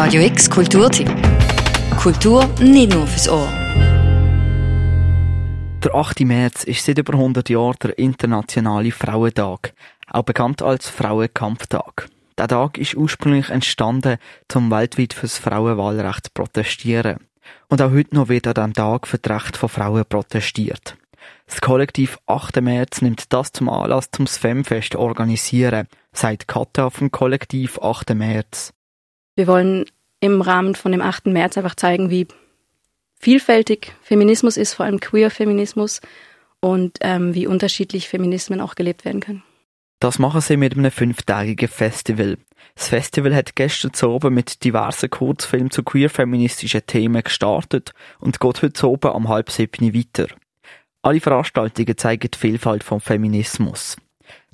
Radio X Kulturtipp. Kultur nicht nur fürs Ohr. Der 8. März ist seit über 100 Jahren der internationale Frauentag, auch bekannt als Frauenkampftag. Der Tag ist ursprünglich entstanden, um weltweit fürs Frauenwahlrecht zu protestieren. Und auch heute noch wird an diesem Tag für das Recht von Frauen protestiert. Das Kollektiv 8. März nimmt das zum Anlass zum Femfest organisieren, sagt Katja vom Kollektiv 8. März. Wir wollen im Rahmen von dem 8. März einfach zeigen, wie vielfältig Feminismus ist, vor allem Queer-Feminismus und ähm, wie unterschiedlich Feminismen auch gelebt werden können. Das machen sie mit einem fünftägigen Festival. Das Festival hat gestern oben mit diversen Kurzfilmen zu queer-feministischen Themen gestartet und geht heute oben am halb siebten weiter. Alle Veranstaltungen zeigen die Vielfalt vom Feminismus.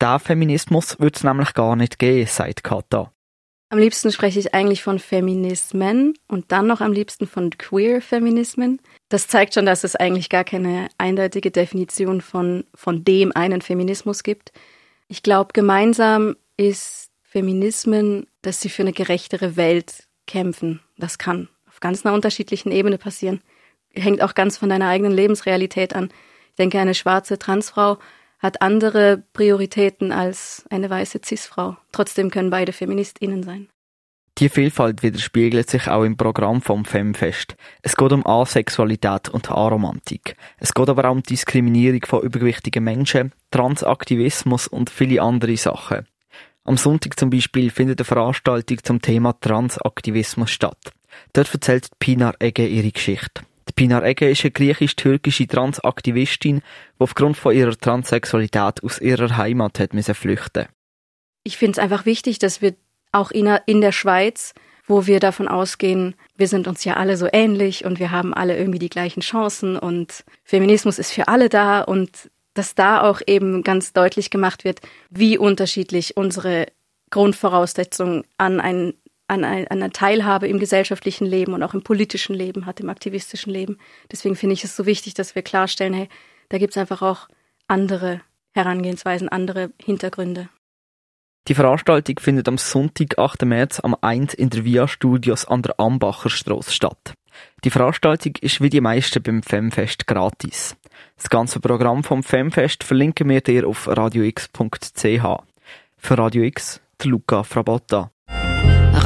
Der Feminismus wird es nämlich gar nicht geben, sagt Kata. Am liebsten spreche ich eigentlich von Feminismen und dann noch am liebsten von Queer-Feminismen. Das zeigt schon, dass es eigentlich gar keine eindeutige Definition von, von dem einen Feminismus gibt. Ich glaube, gemeinsam ist Feminismen, dass sie für eine gerechtere Welt kämpfen. Das kann auf ganz einer unterschiedlichen Ebene passieren. Hängt auch ganz von deiner eigenen Lebensrealität an. Ich denke, eine schwarze Transfrau hat andere Prioritäten als eine weiße Cis-Frau. Trotzdem können beide FeministInnen sein. Die Vielfalt widerspiegelt sich auch im Programm vom Femfest. Es geht um Asexualität und Aromantik. Es geht aber auch um Diskriminierung von übergewichtigen Menschen, Transaktivismus und viele andere Sachen. Am Sonntag zum Beispiel findet eine Veranstaltung zum Thema Transaktivismus statt. Dort erzählt Pinar Egge ihre Geschichte. Pinar Ege ist eine griechisch-türkische Transaktivistin, die aufgrund von ihrer Transsexualität aus ihrer Heimat hat flüchten. Ich finde es einfach wichtig, dass wir auch in der Schweiz, wo wir davon ausgehen, wir sind uns ja alle so ähnlich und wir haben alle irgendwie die gleichen Chancen und Feminismus ist für alle da und dass da auch eben ganz deutlich gemacht wird, wie unterschiedlich unsere Grundvoraussetzungen an ein an, einer Teilhabe im gesellschaftlichen Leben und auch im politischen Leben hat, im aktivistischen Leben. Deswegen finde ich es so wichtig, dass wir klarstellen, hey, da gibt es einfach auch andere Herangehensweisen, andere Hintergründe. Die Veranstaltung findet am Sonntag, 8. März, am 1 in der Via Studios an der Ambacher Straße statt. Die Veranstaltung ist wie die meisten beim Femfest gratis. Das ganze Programm vom Femfest verlinken wir dir auf radiox.ch. Für Radio X, Luca Frabotta.